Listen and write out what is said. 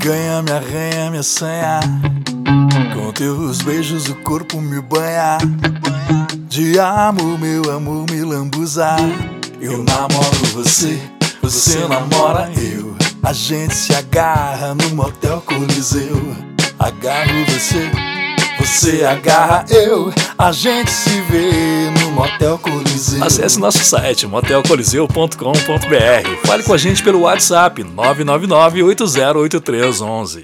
ganha, me arranha, me assanha. Com teus beijos o corpo me banha. De amor, meu amor, me lambuza. Eu namoro você, você namora eu. A gente se agarra no motel Coliseu. Agarro você, você agarra eu. A gente se vê motel Coliseu. Acesse nosso site motelcoliseu.com.br. Fale com a gente pelo WhatsApp 999 808311.